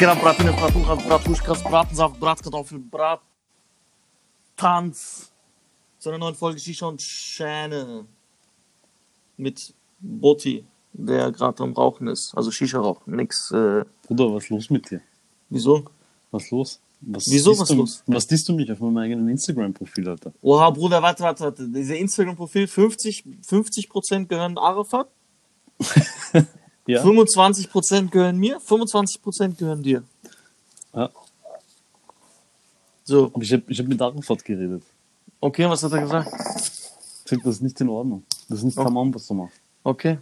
Bratine, Bratuchas, Bratuschkas, Bratensaft, Bratkartoffel, Brat... Tanz. Zu einer neuen Folge Shisha und Schäne. Mit Botti, der gerade am Rauchen ist. Also Shisha rauchen, nix, äh... Bruder, was ist los mit dir? Wieso? Was ist los? Was Wieso, was du, los? Was disst du mich auf meinem eigenen Instagram-Profil, Alter? Oha, Bruder, warte, warte, warte. Dieser Instagram-Profil, 50, 50% gehören Arafat, Ja? 25% gehören mir, 25% gehören dir. ja. So, Aber ich habe ich hab mit Arafat geredet. okay, was hat er gesagt? Ich sag, das ist nicht in Ordnung. Das ist nicht Oh. tamam, was du machst. Okay.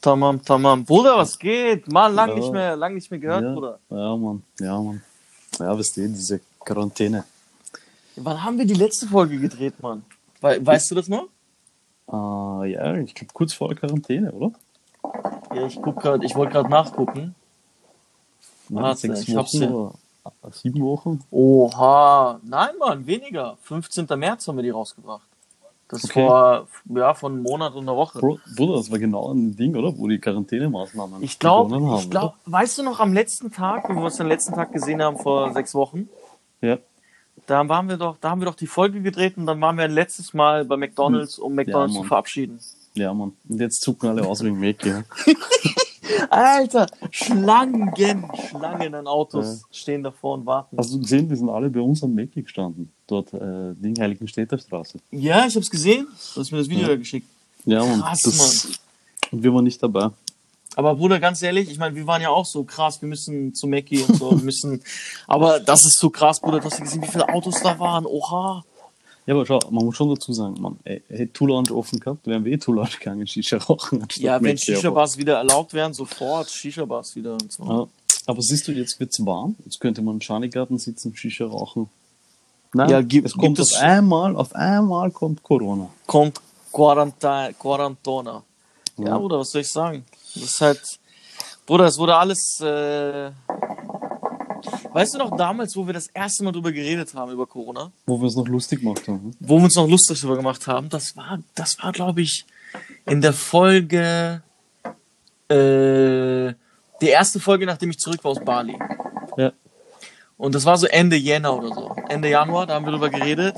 Tamam, tamam. Bruder, was geht? Mann, lang Ja. nicht mehr, lang nicht mehr gehört, ja. Bruder. Ja, Mann. Ja, Mann. Ja, weißt du, diese Quarantäne. Wann haben wir die letzte Folge gedreht, Mann? We weißt du das noch? Äh, ja, ich glaube kurz vor der Quarantäne, oder? Ja, ich guck grad, ich wollte gerade nachgucken. Warte, sechs ich hab's Wochen ja. sieben Wochen? Oha. Nein, Mann, weniger. 15. März haben wir die rausgebracht. Das Okay. vor, ja, von einem Monat und einer Woche. Bruder, das war genau ein Ding, oder? Wo die Quarantänemaßnahmen Ich glaube, ich glaub, weißt du noch am letzten Tag, wo wir uns den letzten Tag gesehen haben vor sechs Wochen? Ja. Da waren wir doch, da haben wir doch die Folge gedreht und dann waren wir ein letztes Mal bei McDonalds, um McDonalds Ja, zu verabschieden. Ja, Mann. Und jetzt zucken alle aus wegen Mac, ja. Alter, Schlangen, Schlangen an Autos stehen davor und warten. Hast du gesehen, die sind alle bei uns am Mac gestanden? Dort, äh, Ding, Heiligenstädter Straße. Ja, ich hab's gesehen. Du hast mir das Video Ja. ja. geschickt. Ja, Mann. Krass, das, Und wir waren nicht dabei. Aber Bruder, ganz ehrlich, ich meine, wir waren ja auch so krass, wir müssen zu Mackie und so, wir müssen. Aber das ist so krass, Bruder, du hast ja gesehen, wie viele Autos da waren. Oha. Ja, aber schau, man muss schon dazu sagen, man, ey, hätte Tool Lounge offen gehabt, wären wir eh Tool Lounge gegangen, Shisha rauchen. Ja, wenn Shisha-Bars wieder erlaubt wären, sofort Shisha-Bars wieder und so. Ja. Aber siehst du, jetzt wird's warm. Jetzt könnte man im Schanigarten sitzen, Shisha rauchen. Nein, Ja, gibt- es kommt gibt es- auf einmal, auf einmal kommt Corona. Kommt Quaranta Quarantona. Ja, Ja. Bruder, was soll ich sagen? Das ist halt. Bruder, es wurde alles. Äh... Weißt du noch damals, wo wir das erste Mal drüber geredet haben, über Corona? Wo wir uns noch lustig gemacht haben. wo wir uns noch lustig drüber gemacht haben, das war, das war, glaube ich, in der Folge, äh, die erste Folge, nachdem ich zurück war aus Bali. Ja. Und das war so Ende Jänner oder so. Ende Januar, da haben wir drüber geredet.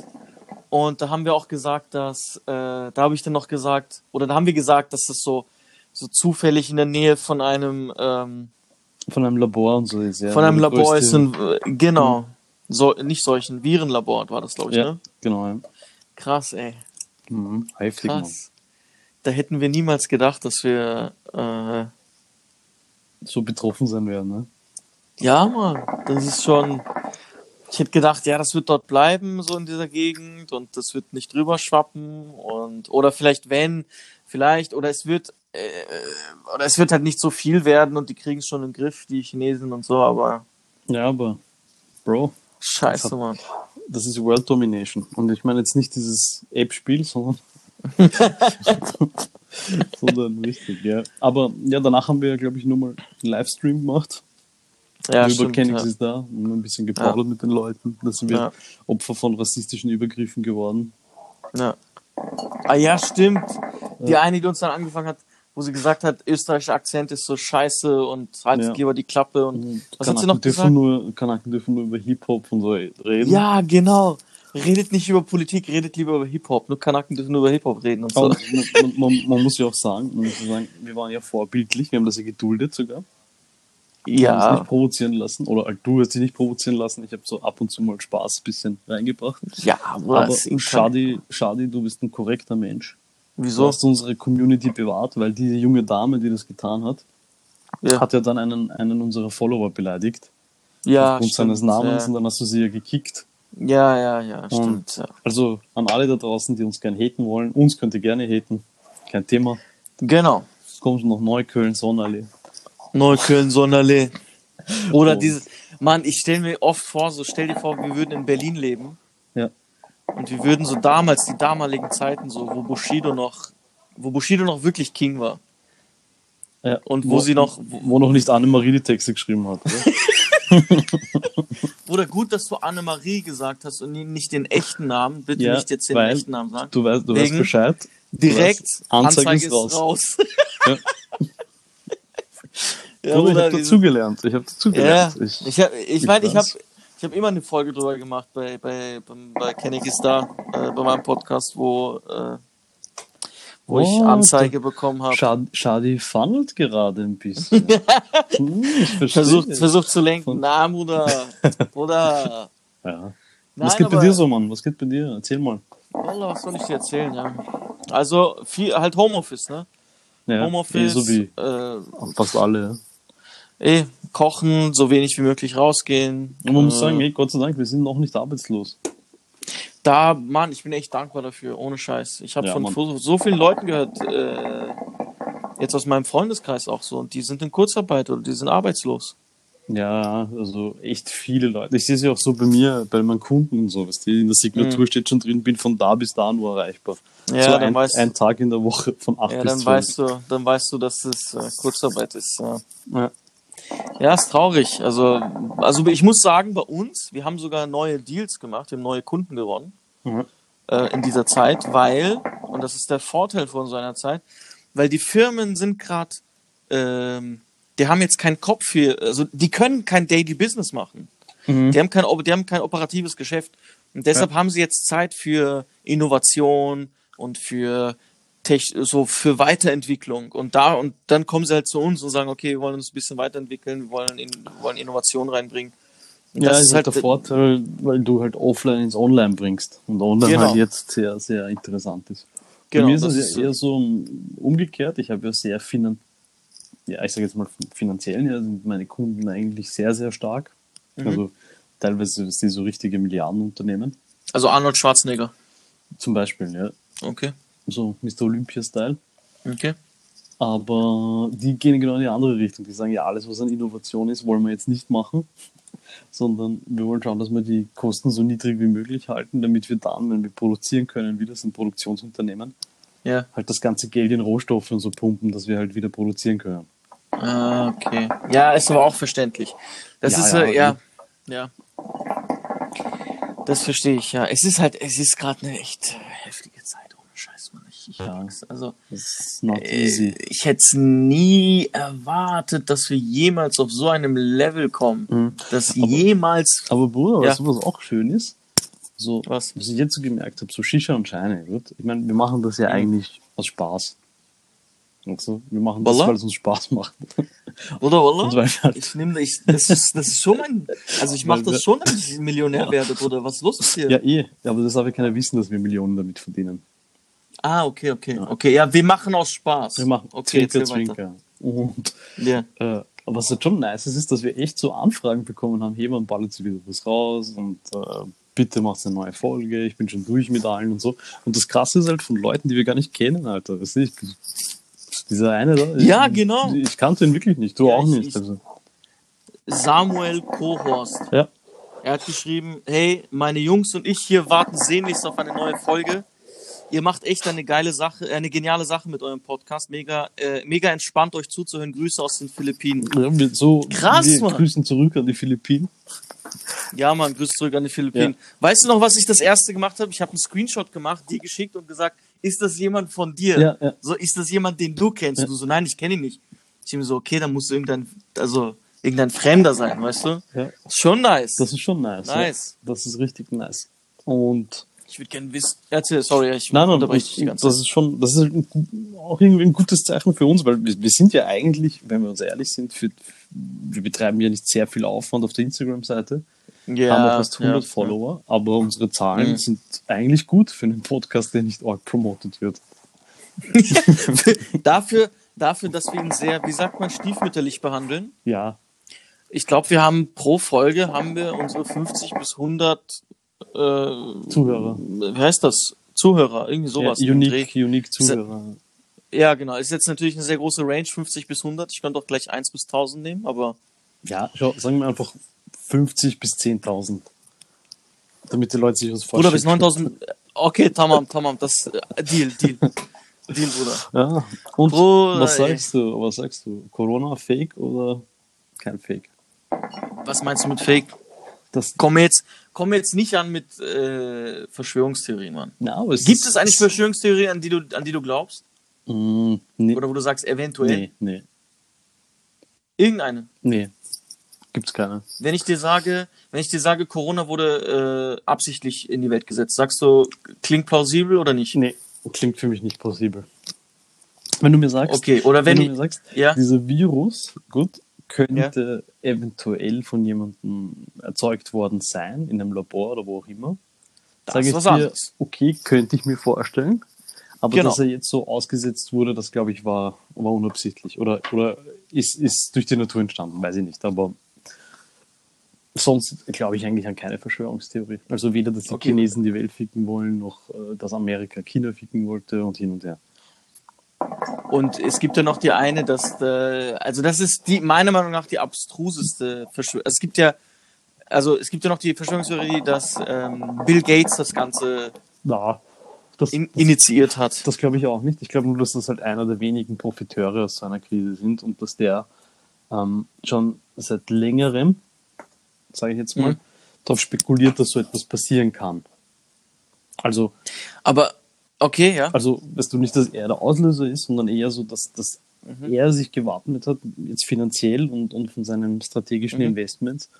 Und da haben wir auch gesagt, dass, äh, da habe ich dann noch gesagt, oder da haben wir gesagt, dass das so, so zufällig in der Nähe von einem, ähm, Von einem Labor und so ist, ja. von einem Labor ist ein, äh, genau, so, nicht solchen, Virenlabor war das, glaube ich, Ja, ne? genau, ja. Krass, ey. Mhm. Heftig, Mann. Krass. Da hätten wir niemals gedacht, dass wir. Äh, So betroffen sein werden, ne? ja, Mann, das ist schon. Ich hätte gedacht, ja, das wird dort bleiben, so in dieser Gegend, und das wird nicht drüber schwappen. Und, oder vielleicht wenn, vielleicht, oder es wird. Äh, oder es wird halt nicht so viel werden und die kriegen es schon im Griff, die Chinesen und so, aber Ja, aber, Bro, scheiße, Mann. das ist World Domination. Und ich meine jetzt nicht dieses Ape-Spiel, sondern. sondern richtig, ja. Aber ja, danach haben wir, glaube ich, nur mal einen Livestream gemacht. Ja, über stimmt, Kenix ja. ist da und ein bisschen geplaudert mit den Leuten. Da sind wir Ja. Opfer von rassistischen Übergriffen geworden. Ja. Ah ja, stimmt. Die eine, die uns dann angefangen hat, wo sie gesagt hat, österreichischer Akzent ist so scheiße und halt Ja. lieber die Klappe und was hat sie Kanaken noch dürfen gesagt? nur, Kanaken dürfen nur über Hip-Hop und so reden. Ja, genau. Redet nicht über Politik, redet lieber über Hip-Hop. Nur Kanaken dürfen nur über Hip-Hop reden und so. Aber man, man, man muss ja auch sagen, man muss ja sagen, wir waren ja vorbildlich, wir haben das ja geduldet sogar. Wir haben uns ja, nicht provozieren lassen. Oder halt, du hast dich nicht provozieren lassen. Ich habe so ab und zu mal Spaß ein bisschen reingebracht. ja, aber Aber Shadi, Shadi, du bist ein korrekter Mensch. Du Wieso? hast unsere Community bewahrt, weil diese junge Dame, die das getan hat, Ja, hat ja dann einen, einen unserer Follower beleidigt. ja aufgrund stimmt. seines Namens und Ja, dann hast du sie ja gekickt. ja, ja, ja stimmt. Ja. Also an alle da draußen, die uns gerne haten wollen, uns könnt ihr gerne haten. Kein Thema. Genau. Es kommt noch Neukölln, Sonnenallee. Neukölln, Sonderlee. Oder Und- dieses, Mann, ich stelle mir oft vor, so stell dir vor, wir würden in Berlin leben. Und wir würden so damals, die damaligen Zeiten, so, wo Bushido noch, wo Bushido noch wirklich King war. ja. Und wo sie noch- Wo, wo noch nicht Annemarie die Texte geschrieben hat. Oder gut, dass du Annemarie gesagt hast und nicht den echten Namen. Bitte Ja, nicht jetzt den echten Namen sagen. Du weißt, du weißt Bescheid. Direkt weißt, Anzeige, Anzeige ist ist raus. Ja. Ja, Bruder, ich habe dazugelernt. Ich habe Ja, dazugelernt. ich, ich, hab- ich meine, ich habe. Ich hab immer eine Folge drüber gemacht bei, bei, bei Kenny ist da, äh, bei meinem Podcast, wo, äh, wo ich Oh, Anzeige bekommen habe. Schad, Schadi funnelt gerade ein bisschen. hm, ich. Versucht, versucht zu lenken. Von- Na, Bruder. Bruder. Ja. Nein, Was geht bei aber- dir so, Mann? Was geht bei dir? Erzähl mal. Wallah, was soll ich dir erzählen, ja. Also, viel, halt Homeoffice, ne? Ja, Homeoffice, eh, so wie äh, fast alle. eh, kochen, so wenig wie möglich rausgehen. Und man muss Äh, sagen, ey, Gott sei Dank, wir sind noch nicht arbeitslos. Da, Mann, ich bin echt dankbar dafür, ohne Scheiß. Ich habe Ja, von Mann. so, vielen Leuten gehört, äh, jetzt aus meinem Freundeskreis auch so, und die sind in Kurzarbeit oder die sind arbeitslos. Ja, also echt viele Leute. Ich sehe es ja auch so bei mir, bei meinen Kunden und so, was die in der Signatur steht schon drin, bin von da bis da nur erreichbar. Mhm. Ja, so dann ein, weißt ein Tag in der Woche von 8 Ja, bis dann 12. weißt du, dann weißt du, dass es äh, Kurzarbeit ist. Ja. Ja. Ja, ist traurig. Also, also ich muss sagen, bei uns, wir haben sogar neue Deals gemacht, wir haben neue Kunden gewonnen Mhm. äh, in dieser Zeit, weil, und das ist der Vorteil von so einer Zeit, weil die Firmen sind gerade, ähm, die haben jetzt keinen Kopf für, also die können kein Daily Business machen. Mhm. Die haben kein, die haben kein operatives Geschäft. Und deshalb haben sie jetzt Zeit für Innovation und für so für Weiterentwicklung. Und da, und dann kommen sie halt zu uns und sagen, okay, wir wollen uns ein bisschen weiterentwickeln, wir wollen, in, wollen Innovation reinbringen. Und Ja, das ist halt der Vorteil, weil du halt offline ins Online bringst und online Genau. halt jetzt sehr, sehr interessant ist. Genau, Bei mir ist es ja eher so umgekehrt. Ich habe ja sehr finan ja, ich sage jetzt mal finanziell her sind meine Kunden eigentlich sehr, sehr stark. Mhm. Also teilweise ist die so richtige Milliardenunternehmen. Also Arnold Schwarzenegger. Zum Beispiel, ja. Okay. So Mr. Olympia-Style. Okay. Aber die gehen genau in die andere Richtung. Die sagen, ja, alles, was an Innovation ist, wollen wir jetzt nicht machen, sondern wir wollen schauen, dass wir die Kosten so niedrig wie möglich halten, damit wir dann, wenn wir produzieren können, wieder sind Produktionsunternehmen, Ja. halt das ganze Geld in Rohstoffe und so pumpen, dass wir halt wieder produzieren können. Ah, okay. Ja, ist aber auch verständlich. Das Ja, ist ja, äh, ja, ja. Das verstehe ich, ja. Es ist halt, es ist gerade eine echt heftige Zeit, ohne Scheiß, Mann. Ich, ich Ja. mag's. Also, ist äh, ich hätte es nie erwartet, dass wir jemals auf so einem Level kommen. Mhm. Dass Aber- jemals. Aber Bruder, Ja. weißt du, was auch schön ist? So, Was? was ich jetzt so gemerkt habe, so Shisha und Scheine, gut? Ich meine, wir machen das ja Mhm. eigentlich aus Spaß. Also, wir machen das, weil es uns Spaß macht. Oder, oder? wir halt Ich nehme, ich, das ist, das ist schon mein, also ich mache das schon, damit ich Millionär werde, Bruder. Was ist los mit dir? Ja, eh. Aber das darf ja keiner wissen, dass wir Millionen damit verdienen. Ah, okay, okay. Okay, ja, wir machen aus Spaß. Wir machen okay, Zwinker. Zwinker. Und Ja. äh, was halt schon nice ist, ist, dass wir echt so Anfragen bekommen haben, hey, man ballert sie wieder was raus und äh, bitte machst eine neue Folge, ich bin schon durch mit allen und so. Und das Krasse ist halt von Leuten, die wir gar nicht kennen, Alter. Weißt du, ich, dieser eine da. Ja, ich, genau. Ich kannte ihn wirklich nicht, du Ja, auch ich- nicht. ich- also, Samuel Kohorst. ja. Er hat geschrieben, hey, meine Jungs und ich hier warten sehnlichst auf eine neue Folge. Ihr macht echt eine geile Sache, äh, eine geniale Sache mit eurem Podcast. Mega, äh, mega entspannt, euch zuzuhören. Grüße aus den Philippinen. Ja, wir so, Krass, wir Mann. grüßen zurück an die Philippinen. Ja, Mann, Grüße zurück an die Philippinen. Weißt du noch, was ich das erste gemacht habe? Ich habe einen Screenshot gemacht, dir geschickt und gesagt, ist das jemand von dir? Ja, ja. So, ist das jemand, den du kennst? Du so, nein, ich kenne ihn nicht. Ich mir so, okay, dann muss irgendein, also, irgendein Fremder sein, weißt du? Ja. Ist schon nice. Das ist schon nice. Nice. Ja. Das ist richtig nice. Und ich würde gerne wissen. Erzähl, sorry, ich Nein, nein, dich die ganze das ist schon, das ist ein, auch irgendwie ein gutes Zeichen für uns, weil wir, wir sind ja eigentlich, wenn wir uns ehrlich sind, für, wir betreiben ja nicht sehr viel Aufwand auf der Instagram-Seite, Zeit. Ja, haben auch fast 100 ja, Follower, aber unsere Zahlen Mhm. sind eigentlich gut für einen Podcast, der nicht arg promotet wird. dafür, dafür, dass wir ihn sehr, wie sagt man, stiefmütterlich behandeln. Ja, Ich glaube, wir haben pro Folge haben wir unsere 50 bis 100 äh, Zuhörer. wie heißt das? Zuhörer, irgendwie sowas. ja, unique, unique Zuhörer. Ja, genau. Ist jetzt natürlich eine sehr große Range, 50 bis 100. Ich könnte auch gleich 1 bis 1000 nehmen, aber Ja, sagen wir einfach 50 bis 10.000. Damit die Leute sich was Bruder, vorstellen. bis 9000. Okay, tamam, tamam. Das, äh, Deal, Deal. Deal, Bruder. Ja, und Bruder, was ey. sagst du? Was sagst du? Corona Fake oder kein Fake? Was meinst du mit Fake? Das, Komm jetzt, komm jetzt nicht an mit äh, Verschwörungstheorien, Mann. na, Gibt es eigentlich Verschwörungstheorien, an die du, an die du glaubst? Mm, nee, Oder wo du sagst, eventuell? nee, nee. Irgendeine. Nee, gibt's keine. Wenn ich dir sage, wenn ich dir sage, Corona wurde äh, absichtlich in die Welt gesetzt, sagst du, klingt plausibel oder nicht? Nee, klingt für mich nicht plausibel. Wenn du mir sagst, Okay, oder wenn, wenn du mir sagst, ja, dieser Virus, gut, könnte eventuell von jemandem erzeugt worden sein, in einem Labor oder wo auch immer. Das Sage ich was dir, anderes. okay, könnte ich mir vorstellen. Aber Genau. dass er jetzt so ausgesetzt wurde, das glaube ich war, war unabsichtlich. Oder, oder ist, ist durch die Natur entstanden, weiß ich nicht. Aber sonst glaube ich eigentlich an keine Verschwörungstheorie. Also weder, dass die Okay. Chinesen die Welt ficken wollen, noch äh, dass Amerika China ficken wollte und hin und her. Und es gibt ja noch die eine, dass, äh, also das ist die, meiner Meinung nach die abstruseste Verschwörung. Es gibt ja, also es gibt ja noch die Verschwörungstheorie, dass ähm, Bill Gates das Ganze Na, das, in, das, initiiert hat. das glaube ich auch nicht. Ich glaube nur, dass das halt einer der wenigen Profiteure aus so einer Krise sind und dass der ähm, schon seit längerem, sage ich jetzt mal, Mhm. darauf spekuliert, dass so etwas passieren kann. Also, Aber okay, ja. also, weißt du nicht, dass er der Auslöser ist, sondern eher so, dass, dass Mhm. er sich gewappnet hat, jetzt finanziell und, und von seinen strategischen Mhm. Investments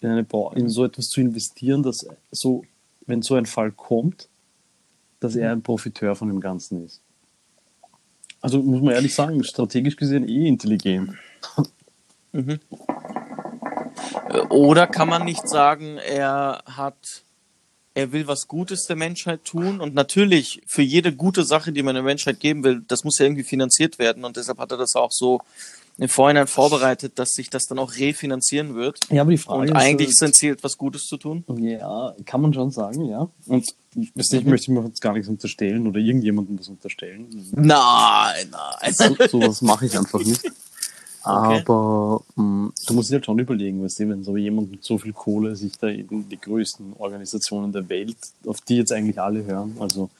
in, eine Bau in so etwas zu investieren, dass so, wenn so ein Fall kommt, dass Mhm. er ein Profiteur von dem Ganzen ist. Also muss man ehrlich sagen, strategisch gesehen eh intelligent. Mhm. Oder kann man nicht sagen, er hat, er will was Gutes der Menschheit tun und natürlich für jede gute Sache, die man der Menschheit geben will, das muss ja irgendwie finanziert werden und deshalb hat er das auch so im Vorhinein vorbereitet, dass sich das dann auch refinanzieren wird. Ja, aber die Frage Und ist, eigentlich äh, ist sein Ziel, etwas Gutes zu tun. Ja, kann man schon sagen, ja. Und ich Mhm. möchte mir jetzt gar nichts unterstellen oder irgendjemandem was unterstellen. Nein, nein. So, sowas mache ich einfach nicht. Okay. Aber mh, du musst dir halt schon überlegen, weißt du, wenn so jemand mit so viel Kohle sich da in die größten Organisationen der Welt, auf die jetzt eigentlich alle hören, also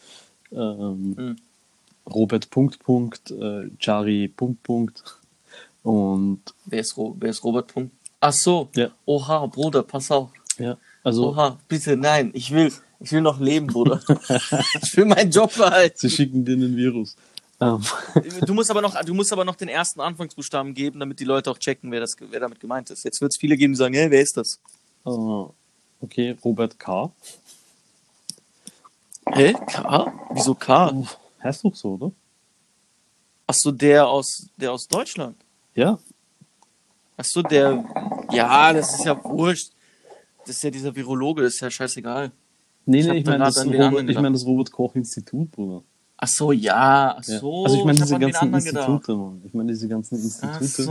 ähm, Mhm. Robert Punkt Punkt, äh, Jari Punkt Punkt und Wer ist, Ro wer ist Robert Punkt? Ach so. Ja. Oha, Bruder, pass auf. ja, also Oha, bitte, nein, ich will, ich will noch leben, Bruder. ich will meinen Job behalten. sie schicken dir einen Virus. Ähm, Du musst aber noch, du musst aber noch den ersten Anfangsbuchstaben geben, damit die Leute auch checken, wer das, wer damit gemeint ist. Jetzt wird es viele geben, die sagen, hey, wer ist das? äh, okay, Robert K. Hä? K? Wieso K? Heißt doch so, oder? Ach so, der aus, der aus Deutschland. Ja, Ach so, der, ja, das ist ja wurscht. Das ist ja dieser Virologe, das ist ja scheißegal. Nee, Ich nee, ich da meine das, Robert, ich mein das Robert Koch Institut, Bruder. Ach so, ja, ach Ja. so. also ich meine diese ganzen. Institute, Mann. Ich meine diese ganzen Ach Institute.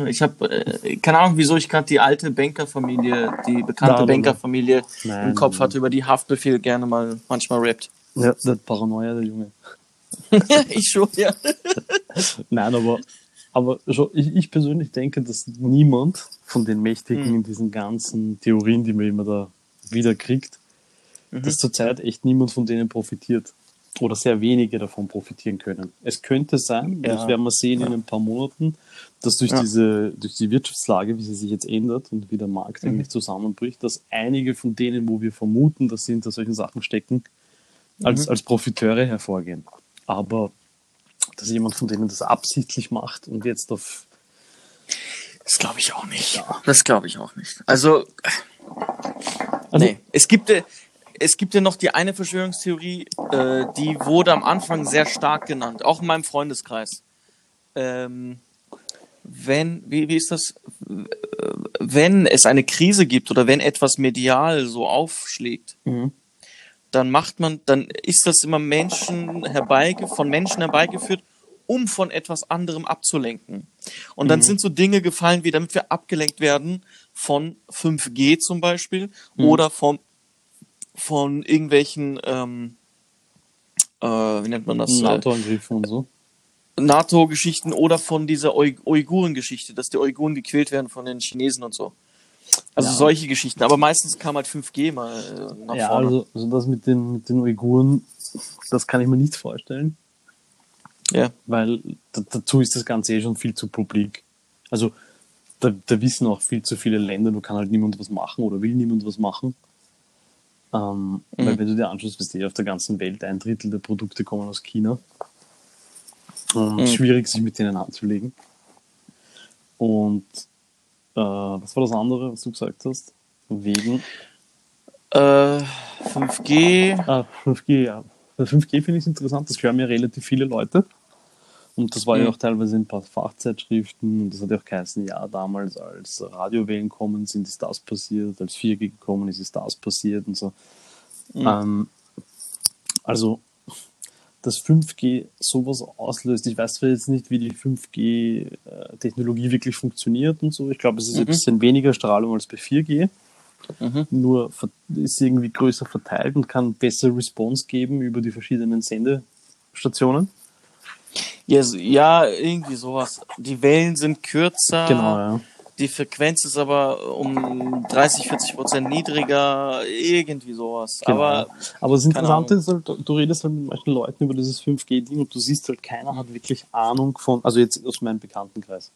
so. Ich habe äh, keine Ahnung, wieso ich gerade die alte Bankerfamilie, die bekannte nein, Bankerfamilie nein. im Kopf Nein, hatte, über die Haftbefehl gerne mal manchmal rappt. Ja, der hat Paranoia, der Junge. ich schon, ja. Nein, aber, aber schon, ich, ich persönlich denke, dass niemand von den Mächtigen Hm. in diesen ganzen Theorien, die man immer da wieder kriegt, Mhm. dass zurzeit echt niemand von denen profitiert. Oder sehr wenige davon profitieren können. Es könnte sein, Ja. das werden wir sehen in ein paar Monaten, dass durch Ja. diese, durch die Wirtschaftslage, wie sie sich jetzt ändert und wie der Markt Mhm. eigentlich zusammenbricht, dass einige von denen, wo wir vermuten, dass sie hinter solchen Sachen stecken, als, Mhm. als Profiteure hervorgehen. Aber dass jemand von denen das absichtlich macht und jetzt auf Das glaube ich auch nicht. Das glaube ich auch nicht. Also, Also, nee. Es gibt, äh, es gibt ja noch die eine Verschwörungstheorie, äh, die wurde am Anfang sehr stark genannt, auch in meinem Freundeskreis. Ähm, wenn, wie, wie ist das? Wenn es eine Krise gibt oder wenn etwas medial so aufschlägt, Mhm. dann macht man, dann ist das immer Menschen herbeige, von Menschen herbeigeführt, um von etwas anderem abzulenken. Und dann sind so Dinge gefallen, wie damit wir abgelenkt werden von 5G zum Beispiel oder von, von irgendwelchen, ähm, äh, wie nennt man das? Äh, NATO-Angriffen und so. NATO-Geschichten oder von dieser Ui- Uiguren-Geschichte, dass die Uiguren gequält werden von den Chinesen und so. Also Ja. solche Geschichten. Aber meistens kam halt 5G mal äh, nach Ja, vorne. also, also das mit den, mit den Uiguren, das kann ich mir nicht vorstellen, ja. weil da, dazu ist das Ganze eh schon viel zu publik. Also da, da wissen auch viel zu viele Länder, da kann halt niemand was machen oder will niemand was machen. Ähm, Weil wenn du dir anschaust, was auf der ganzen Welt ein Drittel der Produkte kommen aus China. Und Mhm. schwierig, sich mit denen anzulegen. Und äh, was war das andere, was du gesagt hast? Wegen Äh, 5G. ah, 5G, ja. Bei 5G finde ich es interessant, das hören ja relativ viele Leute. Und das war ja Mhm. auch teilweise in ein paar Fachzeitschriften und das hat ja auch geheißen, ja, damals als Radiowellen kommen sind, ist das passiert, als 4G gekommen ist, ist das passiert und so. Mhm. Ähm, also, dass 5G sowas auslöst, ich weiß zwar jetzt nicht, wie die 5G-Technologie wirklich funktioniert und so. Ich glaube, es ist ein Mhm. bisschen weniger Strahlung als bei 4G Mhm. nur ist irgendwie größer verteilt und kann bessere Response geben über die verschiedenen Sendestationen. Ja, so- ja, irgendwie sowas. Die Wellen sind kürzer. Genau, ja. Die Frequenz ist aber um 30, 40 Prozent niedriger. Irgendwie sowas. Genau. Aber Aber das Interessante ist halt, du redest halt mit manchen Leuten über dieses 5G-Ding und du siehst halt, keiner hat wirklich Ahnung von, also jetzt aus meinem Bekanntenkreis.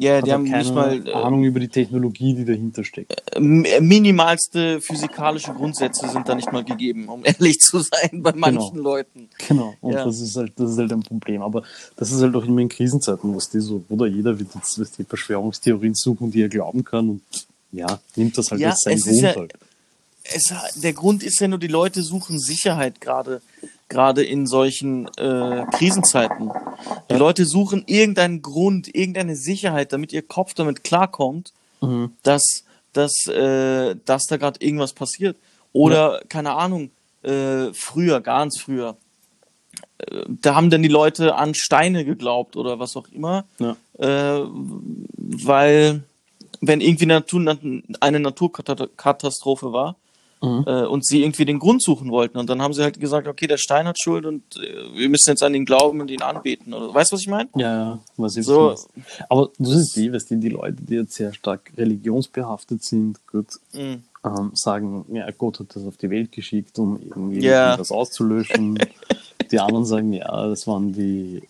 Ja, Hat die haben keine nicht mal äh, Ahnung über die Technologie, die dahinter steckt. m- minimalste physikalische Grundsätze sind da nicht mal gegeben, um ehrlich zu sein, bei manchen Leuten. Genau. Und Ja. das ist halt, das ist halt ein Problem. Aber das ist halt auch immer in Krisenzeiten, was die so, oder jeder wird jetzt die Verschwörungstheorien suchen, die er glauben kann und ja, nimmt das halt Ja, als sein es ist Grund ja- halt. Es, der Grund ist ja nur, die Leute suchen Sicherheit gerade, gerade in solchen äh, Krisenzeiten. Die Ja. Leute suchen irgendeinen Grund, irgendeine Sicherheit, damit ihr Kopf damit klarkommt, Mhm. dass, dass, äh, dass da gerade irgendwas passiert. Oder, keine Ahnung, äh, früher, ganz früher, äh, da haben dann die Leute an Steine geglaubt oder was auch immer, Ja. äh, weil wenn irgendwie eine, Natur, eine Naturkatastrophe war Mhm. äh, und sie irgendwie den Grund suchen wollten und dann haben sie halt gesagt, okay, der Stein hat Schuld und äh, wir müssen jetzt an ihn glauben und ihn anbeten. Oder, weißt du, was ich meine? Ja, ja, was ich So. Aber du siehst die, weißt du, die Leute, die jetzt sehr stark religionsbehaftet sind, gut, Mhm. ähm, sagen, ja, Gott hat das auf die Welt geschickt, um irgendwie Ja. das auszulöschen. die anderen sagen, ja, das waren die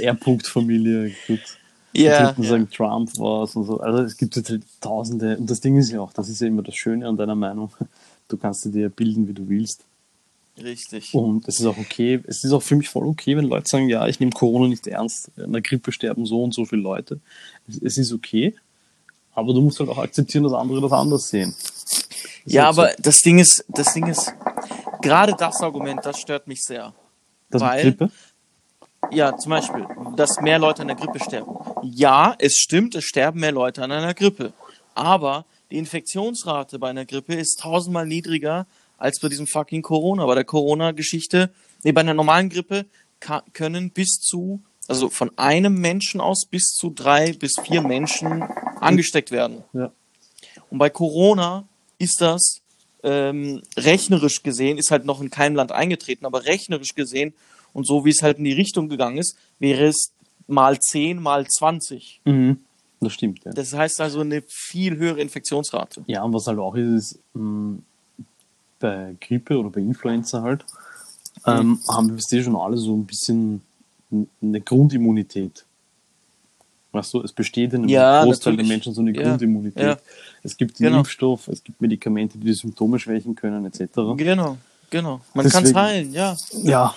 R-Punkt-Familie, gut. Die Ja, Dritten ja. sagen, Trump war es und so. Also es gibt jetzt halt tausende, und das Ding ist ja auch, das ist ja immer das Schöne an deiner Meinung, du kannst dir bilden, wie du willst. richtig. Und es ist auch okay, es ist auch für mich voll okay, wenn Leute sagen, ja, ich nehme Corona nicht ernst, in der Grippe sterben so und so viele Leute. Es, ist okay, aber du musst halt auch akzeptieren, dass andere das anders sehen. Ist Ja, halt so. aber das Ding ist, das Ding ist, gerade das Argument, das stört mich sehr. das weil- Grippe? Ja, zum Beispiel, dass mehr Leute an der Grippe sterben. Ja, es stimmt, es sterben mehr Leute an einer Grippe. Aber die Infektionsrate bei einer Grippe ist tausendmal niedriger als bei diesem fucking Corona. Bei der Corona-Geschichte, nee, bei einer normalen Grippe können bis zu, also von einem Menschen aus bis zu drei bis vier Menschen angesteckt werden. Ja. Und bei Corona ist das ähm, rechnerisch gesehen, ist halt noch in keinem Land eingetreten, aber rechnerisch gesehen und so wie es halt in die Richtung gegangen ist, wäre es mal 10, mal 20. Mhm. Das stimmt, ja. Das heißt also eine viel höhere Infektionsrate. Ja, und was halt auch ist, ist mh, bei Grippe oder bei Influenza halt, ähm, haben wir schon alle so ein bisschen eine Grundimmunität. Weißt du, es besteht in einem Ja, Großteil der. Menschen so eine Ja, Grundimmunität. ja. Es gibt Genau. Impfstoff, es gibt Medikamente, die die Symptome schwächen können, etc. Genau, genau. Man kann es heilen, ja. Ja,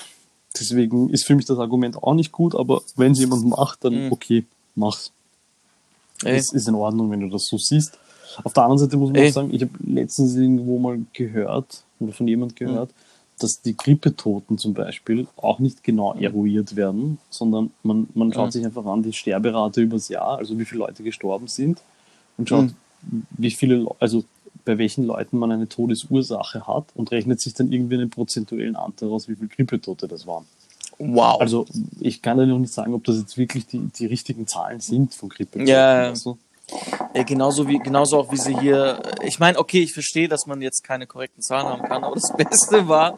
deswegen ist für mich das Argument auch nicht gut, aber wenn es jemand macht, dann Mhm. okay, mach's. Ey. Es ist in Ordnung, wenn du das so siehst. Auf der anderen Seite muss man Ey. auch sagen, ich habe letztens irgendwo mal gehört oder von jemand Mhm. gehört, dass die Grippetoten zum Beispiel auch nicht genau Mhm. eruiert werden, sondern man, man schaut Mhm. sich einfach an die Sterberate übers Jahr, also wie viele Leute gestorben sind und schaut, Mhm. wie viele, Le- also bei welchen Leuten man eine Todesursache hat und rechnet sich dann irgendwie einen prozentuellen Anteil aus, wie viele Grippetote das waren. Wow. Also ich kann da noch nicht sagen, ob das jetzt wirklich die, die richtigen Zahlen sind von Grippetoten. Ja, du? Ja, genauso wie, genauso auch wie sie hier, ich meine, okay, ich verstehe, dass man jetzt keine korrekten Zahlen haben kann, aber das Beste war,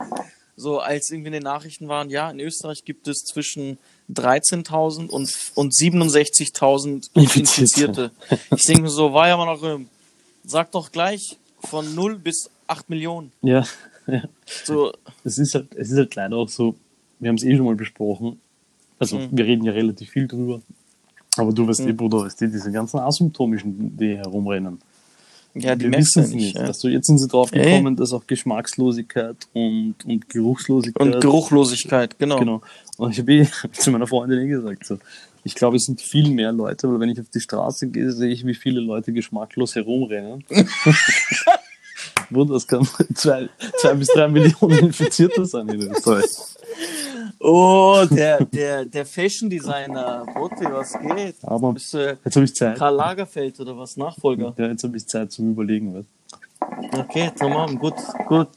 so als irgendwie in den Nachrichten waren, ja, in Österreich gibt es zwischen 13.000 und, und 67.000 Infizierte. Infizierte. Ich denke mir so, war ja mal noch, sag doch gleich von 0 bis 8 Millionen. Ja, ja. So, Es ist halt, es ist halt leider auch so, wir haben es eh schon mal besprochen. Also Mhm. wir reden ja relativ viel drüber. Aber du weißt eh, Mhm. Bruder, weißt du, diese ganzen asymptomischen, die herumrennen. ja, die wir wissen es nicht. Ja. Weißt du, jetzt sind sie drauf gekommen, dass auch Geschmackslosigkeit und, und Geruchslosigkeit. Und Geruchlosigkeit, genau. Genau. Und ich habe eh zu meiner Freundin eh gesagt, so, Ich glaube, es sind viel mehr Leute, weil wenn ich auf die Straße gehe, sehe ich, wie viele Leute geschmacklos herumrennen. Wunder, es kann zwei, zwei bis drei Millionen Infizierte sein in Österreich. Oh, der, der, der Fashion Designer. Botti, was geht? Aber Bist du jetzt habe ich Zeit. Karl Lagerfeld oder was? Nachfolger? Ja, jetzt habe ich Zeit zum Überlegen. Was? Okay, tamam, gut, gut.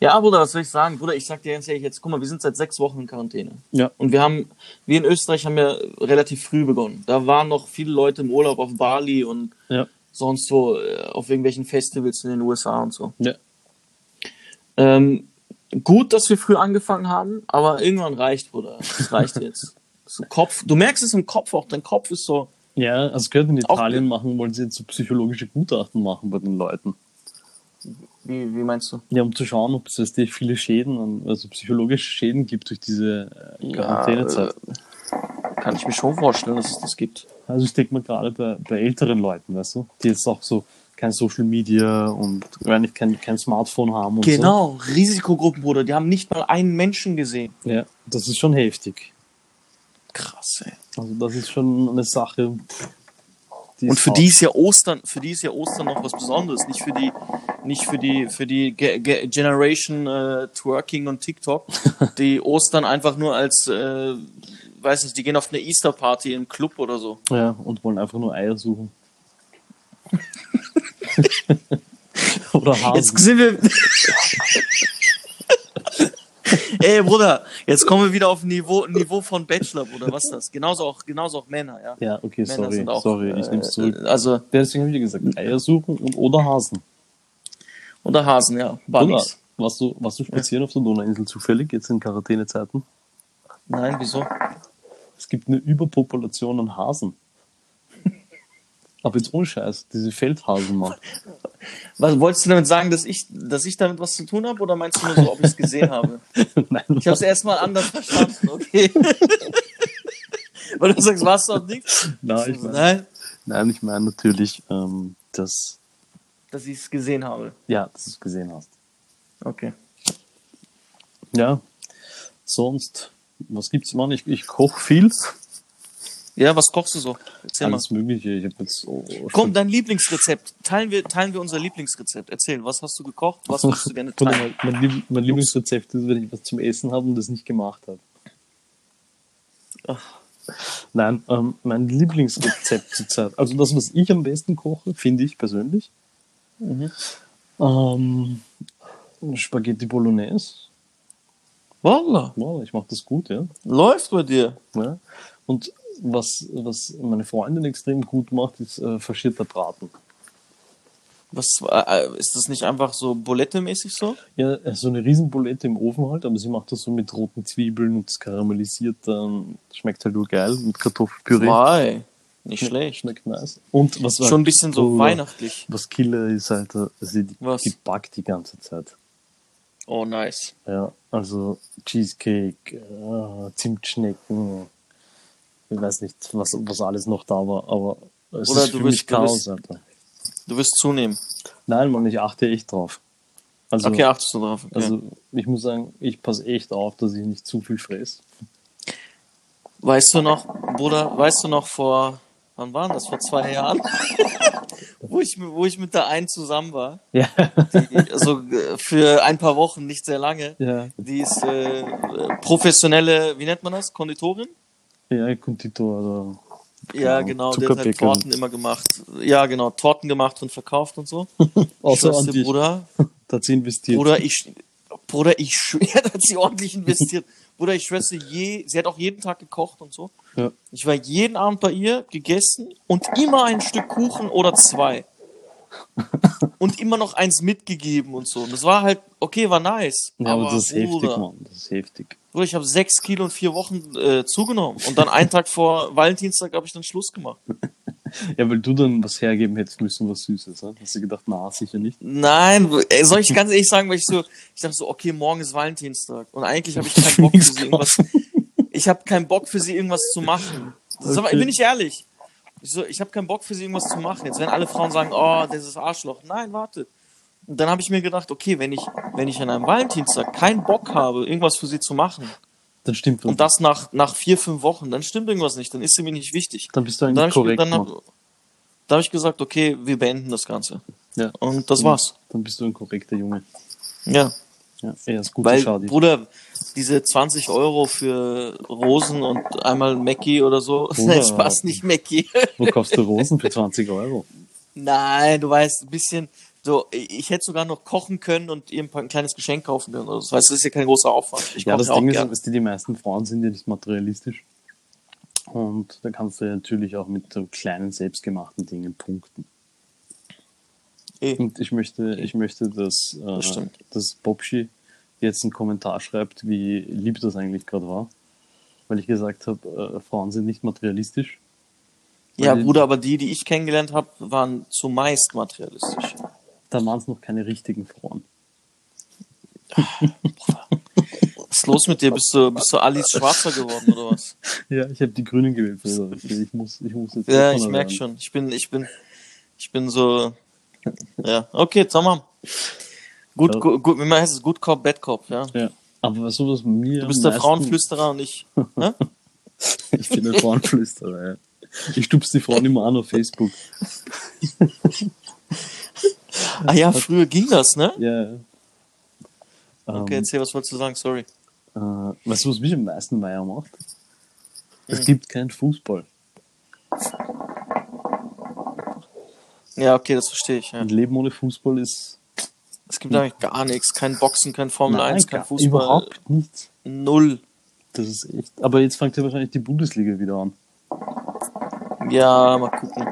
Ja, Bruder, was soll ich sagen? Bruder, ich sag dir ganz ehrlich, jetzt guck mal, wir sind seit sechs Wochen in Quarantäne. Ja. Und wir haben, wir in Österreich haben ja relativ früh begonnen. Da waren noch viele Leute im Urlaub auf Bali und Ja. sonst wo äh, auf irgendwelchen Festivals in den USA und so. Ja. Ähm, gut, dass wir früh angefangen haben, aber irgendwann reicht, Bruder. Es reicht jetzt. So Kopf, du merkst es im Kopf auch, dein Kopf ist so. Ja, also gehört in Italien machen, wollen sie jetzt so psychologische Gutachten machen bei den Leuten. Wie, wie meinst du? Ja, um zu schauen, ob es weißt du, viele Schäden, an- also psychologische Schäden gibt durch diese äh, Quarantänezeit. äh, kann ich mir schon vorstellen, dass es das gibt. Also ich denke mal gerade bei, bei älteren Leuten, weißt du, die jetzt auch so kein Social Media und gar nicht kein, kein Smartphone haben und Genau, Risikogruppen, Bruder, die haben nicht mal einen Menschen gesehen. so. Ja, das ist schon heftig. Krass, ey. Also das ist schon eine Sache. Und für die ist ja Ostern, für die ist ja Ostern noch was Besonderes, nicht für die, nicht für die, für die Ge Ge Generation äh, Twerking und TikTok, die Ostern einfach nur als, äh, weiß nicht, die gehen auf eine Easter Party im Club oder so. Ja, und wollen einfach nur Eier suchen. Oder Hasen. Jetzt sind wir. Ey, Bruder, jetzt kommen wir wieder auf ein Niveau, Niveau von Bachelor, Bruder. Was ist das? Genauso auch, genauso auch Männer, ja. ja, okay, Männer sorry, auch, sorry, ich äh, nehme es zurück. Also, Deswegen habe ich gesagt, Eier suchen und oder Hasen. oder Hasen, ja. Bunnies. warst du, warst du spazieren auf der Donauinsel zufällig, jetzt in Quarantänezeiten? Nein, wieso? Es gibt eine Überpopulation an Hasen. Aber jetzt ohne Scheiß, diese Feldhasen, Mann. Was wolltest du damit sagen, dass ich, dass ich damit was zu tun habe, oder meinst du nur so, ob ich es gesehen habe? Nein, Ich habe es erstmal anders verstanden, okay? Weil du sagst, warst du auch nichts? Nein, ich meine, Nein, nein, ich meine natürlich, ähm, dass, dass ich es gesehen habe. ja, dass du es gesehen hast. Okay. Ja, sonst, was gibt's, Mann? Ich, ich koche viel, Ja, was kochst du so? Erzähl mal. alles Mögliche. Ich habe jetzt, oh, Komm, dein Lieblingsrezept. Teilen wir, teilen wir unser Lieblingsrezept. Erzähl, was hast du gekocht? Was würdest du gerne teilen? mal, mein, Lieb mein Lieblingsrezept ist, wenn ich was zum Essen habe und das nicht gemacht habe. Nein, ähm, mein Lieblingsrezept zurzeit, also das, was ich am besten koche, finde ich persönlich, Mhm. ähm, Spaghetti Bolognese. Wallah, Wow, ich mache das gut, ja. läuft bei dir. ja. Und was, was meine Freundin extrem gut macht, ist äh, faschierter Braten. Was, äh, ist das nicht einfach so Bulette-mäßig so? Ja, so eine Riesenbulette im Ofen halt, aber sie macht das so mit roten Zwiebeln und karamellisiert dann. Schmeckt halt nur geil mit Kartoffelpüree. Zwei. Nicht schlecht. Schmeckt nice. Und was Schon ein bisschen so Oh, weihnachtlich. Was Killer ist, Alter, sie die, Was? die backt die ganze Zeit. Oh, nice. Ja, also Cheesecake, äh, Zimtschnecken, ich weiß nicht, was, was alles noch da war, aber es Oder ist du für mich du Chaos, bist- Alter. Du wirst zunehmen. Nein, Mann, ich achte echt drauf. Also, Okay, achtest du drauf. Okay. also ich muss sagen, ich passe echt auf, dass ich nicht zu viel fress. Weißt du noch, Bruder, weißt du noch vor, wann waren das? Vor zwei Jahren? wo, ich, wo ich mit der einen zusammen war. Ja. Die, also äh, für ein paar Wochen, nicht sehr lange. Ja, Die ist äh, professionelle, wie nennt man das? Konditorin? Ja, Konditor, also Ja, genau, der hat halt. Torten immer gemacht. Ja, genau, Torten gemacht und verkauft und so. außer an dich, Bruder, da hat sie investiert. Bruder, ich, Bruder, ich schwöre, hat sie ordentlich investiert. Bruder, ich schwöre, sie je, sie hat auch jeden Tag gekocht und so. Ja. Ich war jeden Abend bei ihr, gegessen und immer ein Stück Kuchen oder zwei. und immer noch eins mitgegeben und so. Und das war halt, okay, war nice. Ja, aber, aber das ist heftig, Bruder, Mann, das ist heftig. Bruder, ich habe sechs Kilo in vier Wochen äh, zugenommen. Und dann einen Tag vor Valentinstag habe ich dann Schluss gemacht. Ja, weil du dann was hergeben hättest müssen, was Süßes. Ne? Hast du gedacht, na, sicher nicht. Nein, ey, soll ich ganz ehrlich sagen, weil ich so, ich dachte so, okay, morgen ist Valentinstag und eigentlich habe ich keinen Bock für sie irgendwas. Ich habe keinen Bock für sie irgendwas zu machen. Ist aber, Okay. bin ich ehrlich. Ich, so, ich habe keinen Bock für sie irgendwas zu machen. Jetzt werden alle Frauen sagen, oh, das ist Arschloch. Nein, warte. Und dann habe ich mir gedacht, okay, wenn ich, wenn ich an einem Valentinstag keinen Bock habe, irgendwas für sie zu machen, Dann stimmt und das nach, nach vier, fünf Wochen, dann stimmt irgendwas nicht, dann ist sie mir nicht wichtig. Dann bist du Und dann eigentlich habe ich, korrekt. dann Mann. hab, ich gesagt, okay, wir beenden das Ganze. ja. Und das war's. Dann bist du ein korrekter Junge. Ja. Ja, er ist gut Weil, Schadi. Bruder, diese 20 Euro für Rosen und einmal Mackie oder so, Bruder. nein, Spaß nicht Mackie. Wo kaufst du Rosen für 20 Euro? Nein, du weißt, ein bisschen, so, ich hätte sogar noch kochen können und ihr ein, paar, ein kleines Geschenk kaufen können. oder so. Das heißt, das ist ja kein großer Aufwand. Ich Ja, das Ding ist, gern. dass die, die meisten Frauen sind ja nicht materialistisch. Und da kannst du ja natürlich auch mit so kleinen selbstgemachten Dingen punkten. Eh. Und ich möchte, ich möchte, dass, äh, Das stimmt. dass Bobschi jetzt einen Kommentar schreibt, wie lieb das eigentlich gerade war. Weil ich gesagt habe, äh, Frauen sind nicht materialistisch. Ja, Bruder, aber die, die ich kennengelernt habe, waren zumeist materialistisch. Da waren es noch keine richtigen Frauen. Was ist los mit dir? Bist du, bist du Alice Schwarzer geworden oder was? Ja, ich habe die Grünen gewählt, Bruder. Ich muss, ich muss jetzt Ja, ich merk werden. schon. Ich bin, ich bin, ich bin so. Ja, okay, tamam. Gut, Ja. gut, gut, wie man heißt es, Good Cop, Bad Cop, ja. Ja, aber weißt du, was mir. Du bist der Frauenflüsterer und ich. Ne? Ich bin ein Frauenflüsterer, ja. Ich stup's die Frauen immer an auf Facebook. Ah ja, früher ging das, ne? Ja, ja. Okay, Ähm, erzähl, was wolltest du sagen? Sorry. äh, weißt du, was mich am meisten Meier macht? Es Mhm. gibt keinen Fußball. Ja, okay, das verstehe ich. Ja. Ein Leben ohne Fußball ist. Es gibt eigentlich gar nichts. Kein Boxen, kein Formel 1, kein Fußball. Überhaupt nichts. Null. Das ist echt. Aber jetzt fängt ja wahrscheinlich die Bundesliga wieder an. Ja, mal gucken.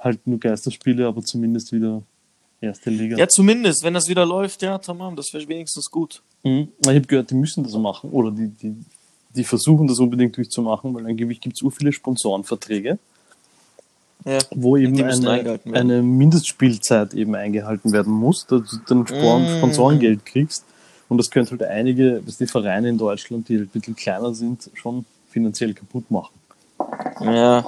Halt nur Geisterspiele, aber zumindest wieder erste Liga. Ja, zumindest, wenn das wieder läuft, ja, tamam, das wäre wenigstens gut. Mhm. Ich habe gehört, die müssen das machen. Oder die, die, die versuchen das unbedingt durchzumachen, weil angeblich gibt es so viele Sponsorenverträge. Ja. wo eben eine, eine Mindestspielzeit eben eingehalten werden muss, dass du dann Spon Mm. Sponsorengeld kriegst. Und das könnte halt einige, was die Vereine in Deutschland, die halt ein bisschen kleiner sind, schon finanziell kaputt machen. Ja.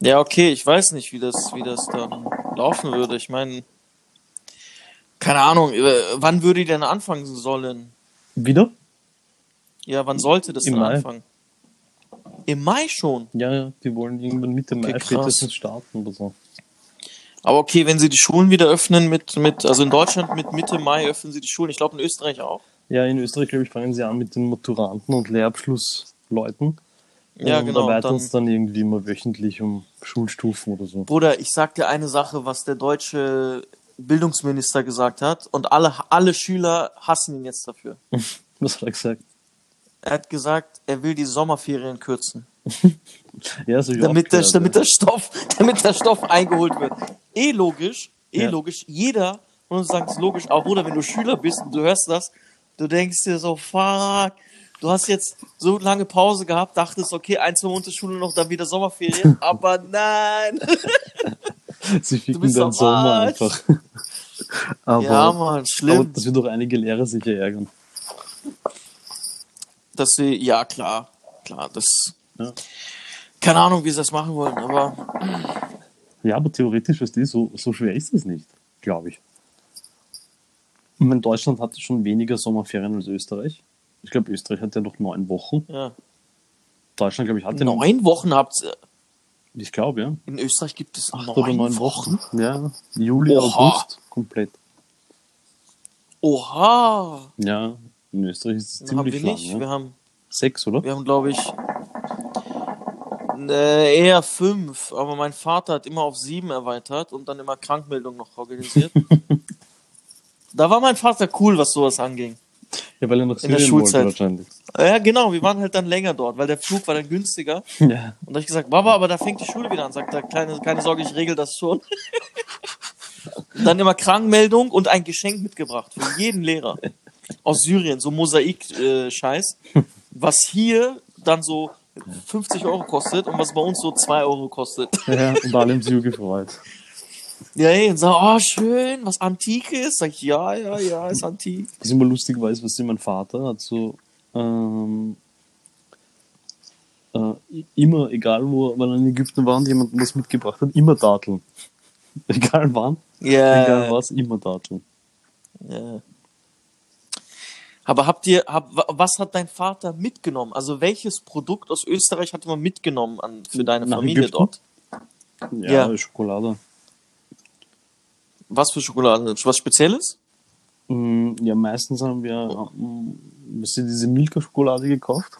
Ja, okay, ich weiß nicht, wie das, wie das dann laufen würde. Ich meine, keine Ahnung, äh, wann würde die denn anfangen sollen? Wieder? Ja, wann sollte das Im denn Mai. anfangen? Im Mai schon. Ja, ja, die wollen irgendwann Mitte Mai krass. spätestens starten oder so. Aber okay, wenn sie die Schulen wieder öffnen mit, mit, also in Deutschland mit Mitte Mai öffnen sie die Schulen. Ich glaube in Österreich auch. Ja, in Österreich, glaube ich, fangen sie an mit den Maturanten und Lehrabschlussleuten. Ja, und genau. erweitern Dann, es dann irgendwie immer wöchentlich um Schulstufen oder so. Bruder, ich sag dir eine Sache, was der deutsche Bildungsminister gesagt hat und alle, alle Schüler hassen ihn jetzt dafür. Was hat er gesagt? Er hat gesagt, er will die Sommerferien kürzen. Ja, so damit der, damit der Stoff, damit der Stoff eingeholt wird. Eh logisch, eh Ja. logisch. Jeder uns sagt es logisch, auch Bruder, wenn du Schüler bist und du hörst das, du denkst dir so, fuck, du hast jetzt so lange Pause gehabt, dachtest, okay, ein, zwei Monate Schule noch, dann wieder Sommerferien, aber nein. Sie ficken am Sommer Arsch. einfach. aber, ja, Mann, aber schlimm. das wird doch einige Lehrer sicher ärgern. Dass sie, ja, klar, klar, das, Ja. keine Ahnung, wie sie das machen wollen, aber Ja, aber theoretisch ist die, so, so schwer ist das nicht, glaube ich. Ich meine, Deutschland hatte schon weniger Sommerferien als Österreich. Ich glaube, Österreich hat ja noch neun Wochen. ja. Deutschland, glaube ich, hatte Neun Wochen habt ihr, Ich glaube, ja. in Österreich gibt es Acht neun, oder neun Wochen. Wochen. Ja. Juli, Oha. August, komplett. Oha! Ja, in Österreich ist es Das haben wir ziemlich lang. nicht. Ja. Wir haben, Sechs, oder? wir haben glaube ich, äh, eher fünf. Aber mein Vater hat immer auf sieben erweitert und dann immer Krankmeldung noch organisiert. da war mein Vater cool, was sowas anging. Ja, weil er nach In der Schulzeit. wahrscheinlich. Ja, genau. Wir waren halt dann länger dort, weil der Flug war dann günstiger. Ja. Und da habe ich gesagt, Baba, aber da fängt die Schule wieder an. Sagt er, keine, keine Sorge, ich regel das schon. dann immer Krankmeldung und ein Geschenk mitgebracht für jeden Lehrer aus Syrien, so Mosaik-Scheiß, was hier dann so 50 Euro kostet und was bei uns so 2 Euro kostet. ja, und alle sich so gefreut. Ja, ey, und sag, oh, schön, was Antikes? Sag ich, ja, ja, ja, ist antik. Was immer lustig ist, was mein Vater hat so ähm, äh, immer, egal wo, wenn er in Ägypten war und jemand was mitgebracht hat, immer Datteln. Egal wann, egal Ja, was, immer Datteln. ja. Aber habt ihr, hab, wa- was hat dein Vater mitgenommen? Also welches Produkt aus Österreich hat man mitgenommen an, für deine Nach Familie Ägypten? dort? Ja, Ja. Schokolade. Was für Schokolade? Was Spezielles? Mm, Ja, meistens haben wir mm, was ist diese Milka-Schokolade gekauft.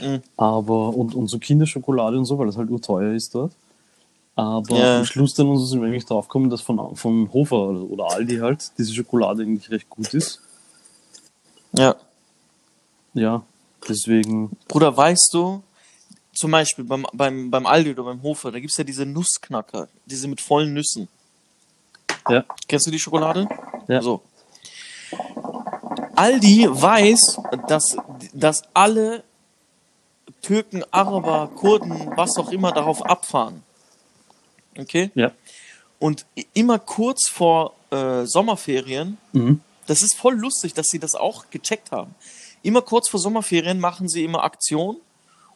Mhm. Aber, und, und so Kinderschokolade und so, weil das halt urteuer ist dort. Aber Ja. am Schluss dann sind wir eigentlich draufgekommen, dass von, von Hofer oder, Aldi halt diese Schokolade eigentlich recht gut ist. Ja. Ja, deswegen, Bruder, weißt du, zum Beispiel beim, beim, beim Aldi oder beim Hofer, da gibt's ja diese Nussknacker, diese mit vollen Nüssen. Ja, Kennst du die Schokolade? ja. So. Aldi weiß, dass, dass alle Türken, Araber, Kurden, was auch immer darauf abfahren. Okay? Ja. Und immer kurz vor äh, Sommerferien, Mhm. das ist voll lustig, dass sie das auch gecheckt haben. Immer kurz vor Sommerferien machen sie immer Aktion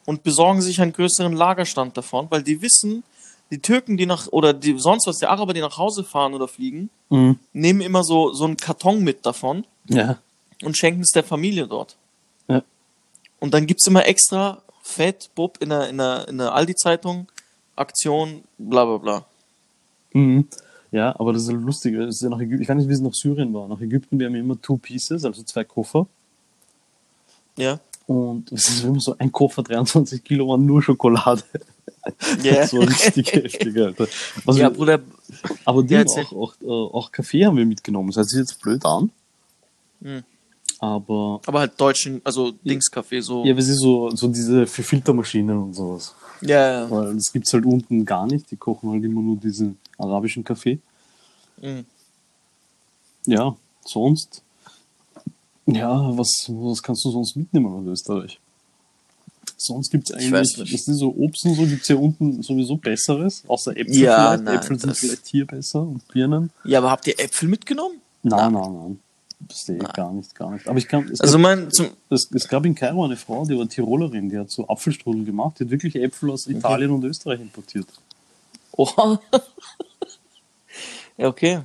und besorgen sich einen größeren Lagerstand davon, weil die wissen, die Türken, die nach, oder die, sonst was, die Araber, die nach Hause fahren oder fliegen, Mhm. nehmen immer so, so einen Karton mit davon Ja. und schenken es der Familie dort. Ja. Und dann gibt's immer extra Fett, Bub, in der, in der, in der Aldi-Zeitung, Aktion, bla bla bla. Mhm. Ja, aber das ist lustig. Das ist ja nach Ägypten, ich weiß nicht, wie es nach Syrien war. Nach Ägypten wir haben immer Two Pieces, also zwei Koffer. Ja. Und es ist immer so ein Koffer, 23 Kilo waren nur Schokolade. Ja. Das war richtig heftig, Alter. Was ja, wir, Bruder, aber die Ja, auch, auch, äh, auch Kaffee haben wir mitgenommen. Das hört sich jetzt blöd an. Hm. Aber aber halt deutschen, also Dingskaffee, so. ja, es ist so, so diese für Filtermaschinen und sowas. Ja, ja. Weil das gibt's halt unten gar nicht. Die kochen halt immer nur diesen arabischen Kaffee. Mhm. Ja, sonst. Ja, was, was kannst du sonst mitnehmen aus Österreich? Sonst gibt's eigentlich, weiß nicht. das so Obst und so, gibt's ja unten sowieso Besseres, außer Äpfel Ja, vielleicht. nein, Äpfel sind das- vielleicht hier besser und Birnen. Ja, aber habt ihr Äpfel mitgenommen? Nein, nein, nein. Das sehe ich gar nicht, gar nicht. Aber ich kann, es, Also gab, mein, zum, es, es gab in Kairo eine Frau, die war Tirolerin, die hat so Apfelstrudel gemacht, die hat wirklich Äpfel aus Italien und Österreich importiert. Oha. ja, okay.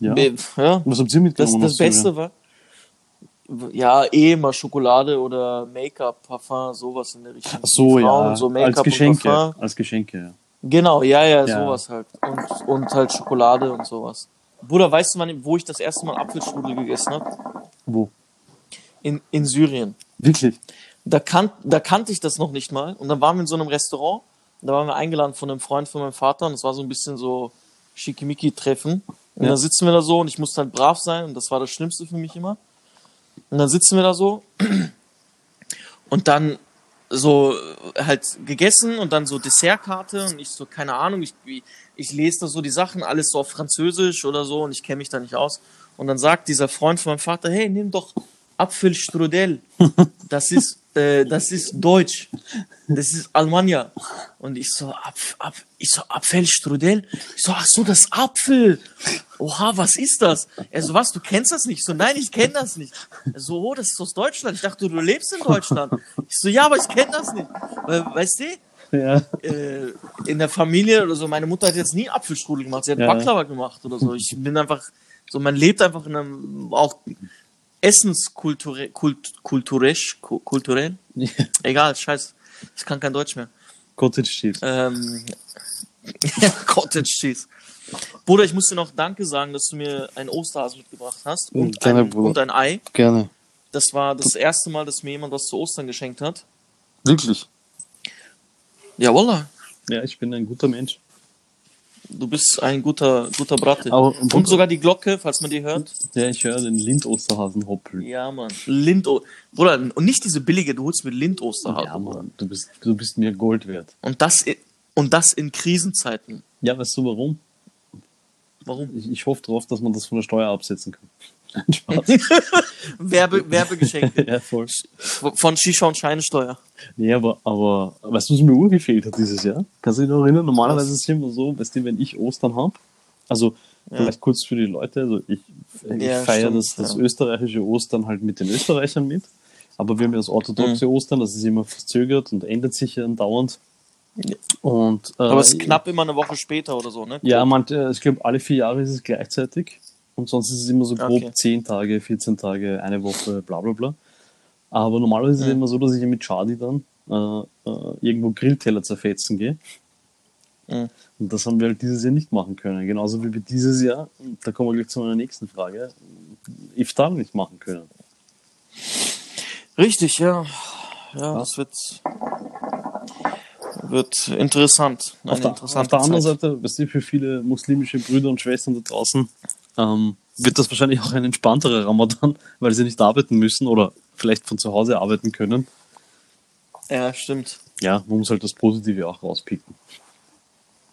Ja. Ja. Was habt ihr Das, mitgenommen? das Syrien? Beste war, ja, eh immer Schokolade oder Make-up, Parfum, sowas in der Richtung. Ach so, ja. So als Geschenke. Als Geschenke, ja. Genau, ja, ja, Ja. sowas halt. Und, und halt Schokolade und sowas. Bruder, weißt du, wann, wo ich das erste Mal Apfelstrudel gegessen habe? Wo? In, in Syrien. Wirklich? Da, kan da kannte ich das noch nicht mal. Und dann waren wir in so einem Restaurant. Und da waren wir eingeladen von einem Freund von meinem Vater. Und es war so ein bisschen so Schickimicki-Treffen. Und Ja. dann sitzen wir da so und ich musste halt brav sein. Und das war das Schlimmste für mich immer. Und dann sitzen wir da so. Und dann so äh, halt gegessen und dann so Dessertkarte. Und ich so, keine Ahnung, ich, ich lese da so die Sachen, alles so auf Französisch oder so. Und ich kenne mich da nicht aus. Und dann sagt dieser Freund von meinem Vater, hey, nimm doch Apfelstrudel. Das ist, äh, das ist Deutsch. Das ist Almania. Und ich so, Apf, Apf, ich so, Apfelstrudel? Ich so, ach so, das Apfel. Oha, was ist das? Er so, was, du kennst das nicht? Ich so, nein, ich kenne das nicht. Er so, oh, das ist aus Deutschland. Ich dachte, du lebst in Deutschland. Ich so, ja, aber ich kenne das nicht. Weißt du, Ja. äh, in der Familie oder so, meine Mutter hat jetzt nie Apfelstrudel gemacht, sie hat Ja. Baklava gemacht oder so. Ich bin einfach, so man lebt einfach in einem, auch essenskulturell, kult, kulturisch, ku- kulturell, egal, scheiß, ich kann kein Deutsch mehr. Cottage Cheese. Ähm, Cottage Cheese. Bruder, ich muss dir noch Danke sagen, dass du mir ein Osterhase mitgebracht hast und, Gerne, ein, Bruder. und ein Ei. Gerne. Das war das erste Mal, dass mir jemand was zu Ostern geschenkt hat. Wirklich? Ja, wallah. Ja, ich bin ein guter Mensch. Du bist ein guter, guter Bratte. Aber- und sogar die Glocke, falls man die hört. Ja, ich höre den Lind-Osterhasen hoppeln. Ja, Mann. Lind Bruder, und nicht diese billige, du holst mir Lind Osterhasen. Ja, Mann, du bist, du bist mir Gold wert. Und das, i- und das in Krisenzeiten. Ja, weißt du warum? Warum? Ich, ich hoffe drauf, dass man das von der Steuer absetzen kann. Werbe, Werbegeschenke ja, voll. von Shisha und Scheinsteuer. Nee, aber, aber weißt du, was mir urgefehlt hat dieses Jahr? Kannst du dich noch erinnern? Normalerweise ist es immer so, weißt du, wenn ich Ostern hab, also vielleicht kurz für die Leute, also ich, ich Ja, feiere das, das ja. österreichische Ostern halt mit den Österreichern mit, aber wir haben ja das orthodoxe Ostern, das ist immer verzögert und ändert sich ja andauernd. Und, äh, Aber es ist knapp immer eine Woche später oder so, ne? Ja, man, äh, ich glaube, alle vier Jahre ist es gleichzeitig. Und sonst ist es immer so grob Okay. 10 Tage, 14 Tage, eine Woche, bla bla bla. Aber normalerweise ist es Mhm. immer so, dass ich mit Shadi dann äh, äh, irgendwo Grillteller zerfetzen gehe. Mhm. Und das haben wir halt dieses Jahr nicht machen können. Genauso wie wir dieses Jahr, da kommen wir gleich zu meiner nächsten Frage, Iftar nicht machen können. Richtig, ja. Ja, das wird, wird interessant. Auf der, auf der anderen Zeit. Seite, weißt du, für viele muslimische Brüder und Schwestern da draußen ähm, wird das wahrscheinlich auch ein entspannterer Ramadan, weil sie nicht arbeiten müssen oder vielleicht von zu Hause arbeiten können. Ja, stimmt. Ja, man muss halt das Positive auch rauspicken.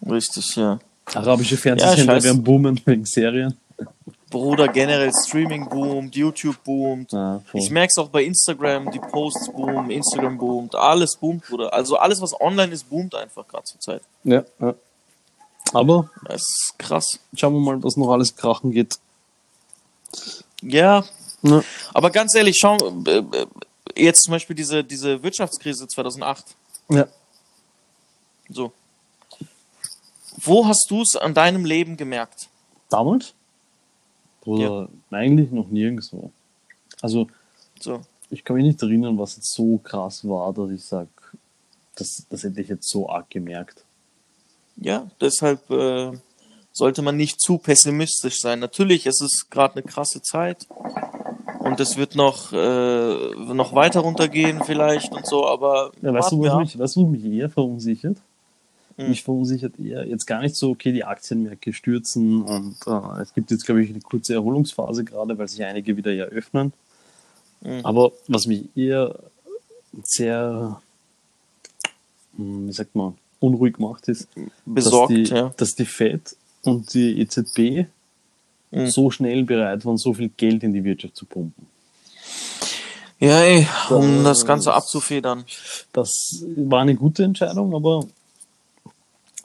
Richtig, ja. Arabische Ja, Fernsehsender scheiß. werden boomen wegen Serien. Bruder, generell Streaming boomt, YouTube boomt. Ja. Ich merke es auch bei Instagram, die Posts boomen, Instagram boomt, alles boomt, Bruder. Also alles, was online ist, boomt einfach gerade zur Zeit. ja, ja. Aber Das ist krass. schauen wir mal, was noch alles krachen geht. Ja, Ja. aber ganz ehrlich, schau, äh, äh, jetzt zum Beispiel diese, diese Wirtschaftskrise 2008. ja. So. Wo hast du es an deinem Leben gemerkt? Damals? Oder eigentlich noch nirgendwo. Also, So. ich kann mich nicht erinnern, was jetzt so krass war, dass ich sage, das, das hätte ich jetzt so arg gemerkt. Ja, deshalb äh, sollte man nicht zu pessimistisch sein. Natürlich, es ist gerade eine krasse Zeit und es wird noch, äh, noch weiter runtergehen vielleicht und so, aber Ja, weißt, du, was ab. mich, weißt du, mich eher verunsichert? Hm. Mich verunsichert eher jetzt gar nicht so, okay, die Aktienmärkte stürzen und äh, es gibt jetzt, glaube ich, eine kurze Erholungsphase gerade, weil sich einige wieder ja öffnen. Mhm. Aber was mich eher sehr, hm, wie sagt man, unruhig macht, ist, besorgt, dass, die, ja. dass die FED und die EZB Mhm. so schnell bereit waren, so viel Geld in die Wirtschaft zu pumpen. Ja, ey, um Das- das Ganze abzufedern. Das war eine gute Entscheidung, aber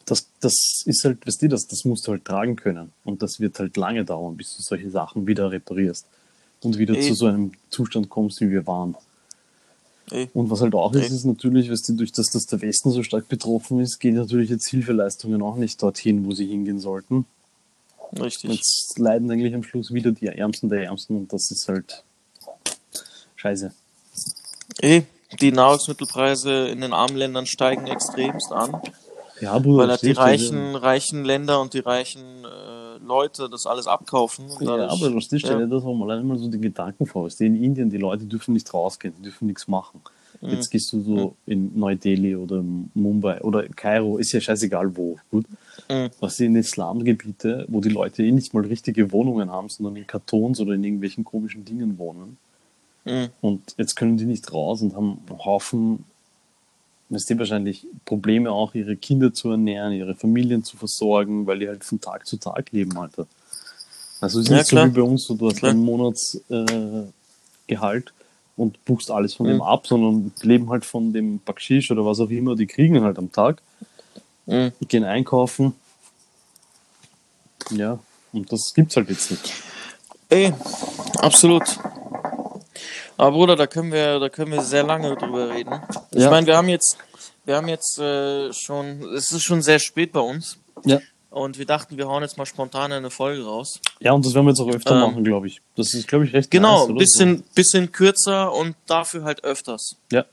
das, das ist halt, weißt du, das, das musst du halt tragen können. Und das wird halt lange dauern, bis du solche Sachen wieder reparierst und wieder Ey. zu so einem Zustand kommst, wie wir waren. Ey. Und was halt auch ist, Ey. ist natürlich, weißt du, durch das, dass der Westen so stark betroffen ist, gehen natürlich jetzt Hilfeleistungen auch nicht dorthin, wo sie hingehen sollten. Richtig. Jetzt leiden eigentlich am Schluss wieder die Ärmsten der Ärmsten und das ist halt scheiße. Ey, die Nahrungsmittelpreise in den armen Ländern steigen extremst an, Ja, Bruder, weil halt die reichen, reichen Länder und die reichen äh, Leute das alles abkaufen. Ja, dadurch- aber du stell ja. dir das mal alleine mal so die Gedanken vor. Du, in Indien, die Leute dürfen nicht rausgehen, die dürfen nichts machen. Mhm. Jetzt gehst du so in Neu-Delhi oder Mumbai oder Kairo, ist ja scheißegal wo, gut. Mhm. Was in Islamgebiete, wo die Leute eh nicht mal richtige Wohnungen haben, sondern in Kartons oder in irgendwelchen komischen Dingen wohnen. Mhm. Und jetzt können die nicht raus und haben einen Haufen, weißt du, wahrscheinlich Probleme auch, ihre Kinder zu ernähren, ihre Familien zu versorgen, weil die halt von Tag zu Tag leben, Alter. Also es ist Ja, nicht klar. so wie bei uns, so du hast Klar. ein Monatsgehalt äh, und buchst alles von Mhm. dem ab, sondern leben halt von dem Bakschisch oder was auch immer, die kriegen halt am Tag, Mhm. gehen einkaufen. Ja, und das gibt's halt jetzt nicht. Ey, absolut. Aber Bruder, da können wir, da können wir sehr lange drüber reden. Ich Ja. meine, wir haben jetzt, wir haben jetzt äh, schon, es ist schon sehr spät bei uns Ja. und wir dachten, wir hauen jetzt mal spontan eine Folge raus. Ja, und das werden wir jetzt auch öfter Ähm, machen, glaube ich. Das ist, glaube ich, recht Genau, nice, ein bisschen, bisschen kürzer und dafür halt öfters. Ja.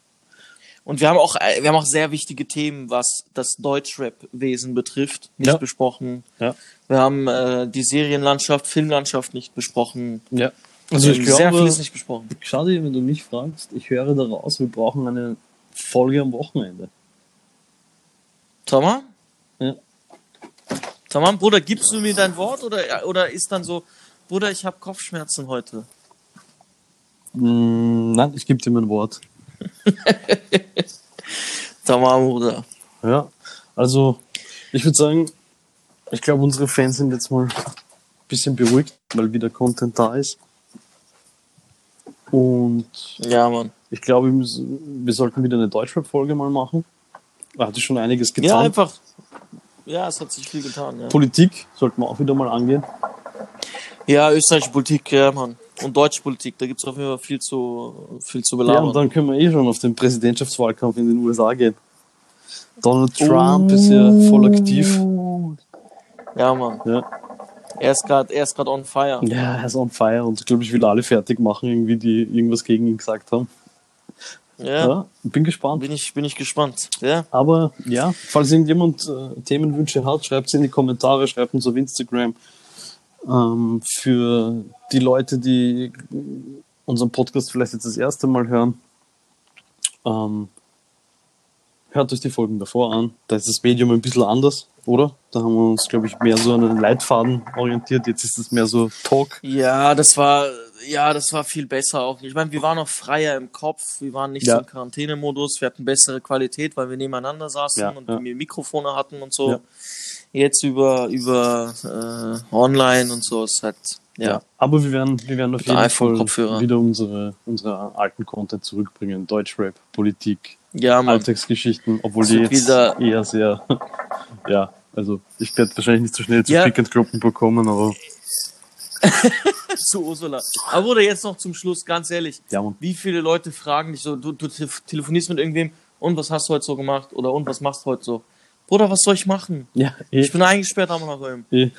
Und wir haben auch, äh, wir haben auch sehr wichtige Themen, was das Deutschrap-Wesen betrifft, nicht Ja. besprochen. Ja. Wir haben äh, die Serienlandschaft, Filmlandschaft nicht besprochen. Ja. Also ich Ähm, sehr glaube, vieles nicht besprochen. schade, wenn du mich fragst, ich höre daraus, wir brauchen eine Folge am Wochenende. Tamam? Ja. Tamam, Bruder, gibst du mir dein Wort oder, oder ist dann so, Bruder, ich habe Kopfschmerzen heute? Mm, nein, ich gebe dir mein Wort. Tamam, Bruder. Ja, also ich würde sagen, ich glaube, unsere Fans sind jetzt mal ein bisschen beruhigt, weil wieder Content da ist. Und Ja, Mann. ich glaube, wir, sollten wieder eine Deutschrap-Folge mal machen. Da hat sich schon einiges getan. Ja, einfach. Ja, es hat sich viel getan. Ja, Politik sollten wir auch wieder mal angehen. ja österreichische Politik, ja, Mann. Und deutsche Politik, da gibt's auf jeden Fall viel zu, viel zu Ja, belabern. und dann können wir eh schon auf den Präsidentschaftswahlkampf in den USA gehen. Donald Trump ist ja voll aktiv. Ja, Mann. Ja. Er ist gerade, er ist gerade on fire. Ja, er ist on fire und ich glaube, ich will alle fertig machen, irgendwie, die irgendwas gegen ihn gesagt haben. Ja, Ja, bin gespannt. bin ich, bin ich gespannt. Ja, Aber ja, falls irgendjemand äh, Themenwünsche hat, schreibt sie in die Kommentare, schreibt uns auf Instagram. Ähm, für die Leute, die unseren Podcast vielleicht jetzt das erste Mal hören, ähm, hört euch die Folgen davor an. Da ist das Medium ein bisschen anders, oder? Da haben wir uns, glaube ich, mehr so an einen Leitfaden orientiert. Jetzt ist es mehr so Talk. ja, das war, ja, das war viel besser auch. Ich meine, wir waren auch freier im Kopf. Wir waren nicht Ja. so im Quarantänemodus. Wir hatten bessere Qualität, weil wir nebeneinander saßen Ja, und ja. wir Mikrofone hatten und so. Jetzt über, über äh, online und so ist halt, ja. Aber wir werden, wir werden auf Mit jeden Fall wieder unsere, unsere alten Content zurückbringen. Deutschrap, Politik, Ja, Mann. Alltagsgeschichten, obwohl die wird jetzt wieder- eher sehr, ja, also ich werde wahrscheinlich nicht so schnell zu Ja. Pick and Kloppen bekommen, aber zu Ursula. Aber Bruder, jetzt noch zum Schluss, ganz ehrlich. ja. Wie viele Leute fragen dich so, du, du te- telefonierst mit irgendwem und was hast du heute so gemacht? Oder und was machst du heute so? Bruder, was soll ich machen? Ja, eh, Ich bin eingesperrt am Nachhinein. eh.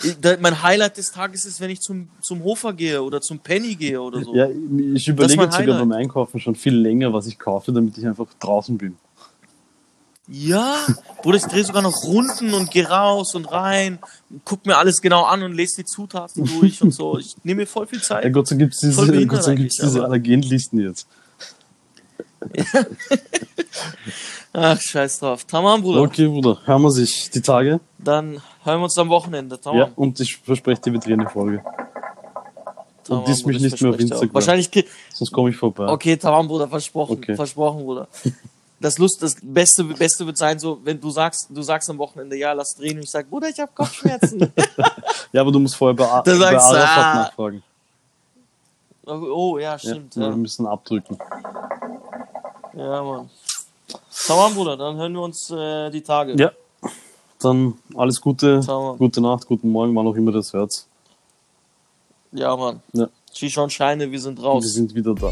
Mein Highlight des Tages ist, wenn ich zum, zum Hofer gehe oder zum Penny gehe oder so. Ja, ich überlege sogar beim Einkaufen schon viel länger, was ich kaufe, damit ich einfach draußen bin. Ja, Bruder, ich drehe sogar noch Runden und gehe raus und rein, guck mir alles genau an und lese die Zutaten durch und so. Ich nehme mir voll viel Ja, Zeit. Gott sei Dank gibt es diese, Gott sei Dank gibt's diese Allergenlisten jetzt. Ach, scheiß drauf. Tamam, Bruder. Okay, Bruder, hören wir sich die Tage. Dann hören wir uns am Wochenende. Tamam. Ja, und ich verspreche dir, wir drehen eine Folge. Tamam, diss mich Bruder, ich nicht mehr auf. Instagram. Wahrscheinlich, Sonst komme ich vorbei. Okay, tamam, Bruder, versprochen. Okay. Versprochen, Bruder. Das Lust, das Beste, Beste wird sein, so, wenn du sagst, du sagst am Wochenende, ja, lass drehen, und ich sag, Bruder, ich hab Kopfschmerzen. Ja, aber du musst vorher bei, A- bei sagst du, Arafat ah. nachfragen. oh, ja, Ja, stimmt, Wir ja. müssen abdrücken. Ja, Mann. Tamam, Bruder, dann hören wir uns äh, die Tage. Ja. Dann alles Gute, Tamam. gute Nacht, guten Morgen, wann auch immer das hört. Ja, Mann. Ja. Shishon Scheine, wir sind Wir raus. sind wieder da.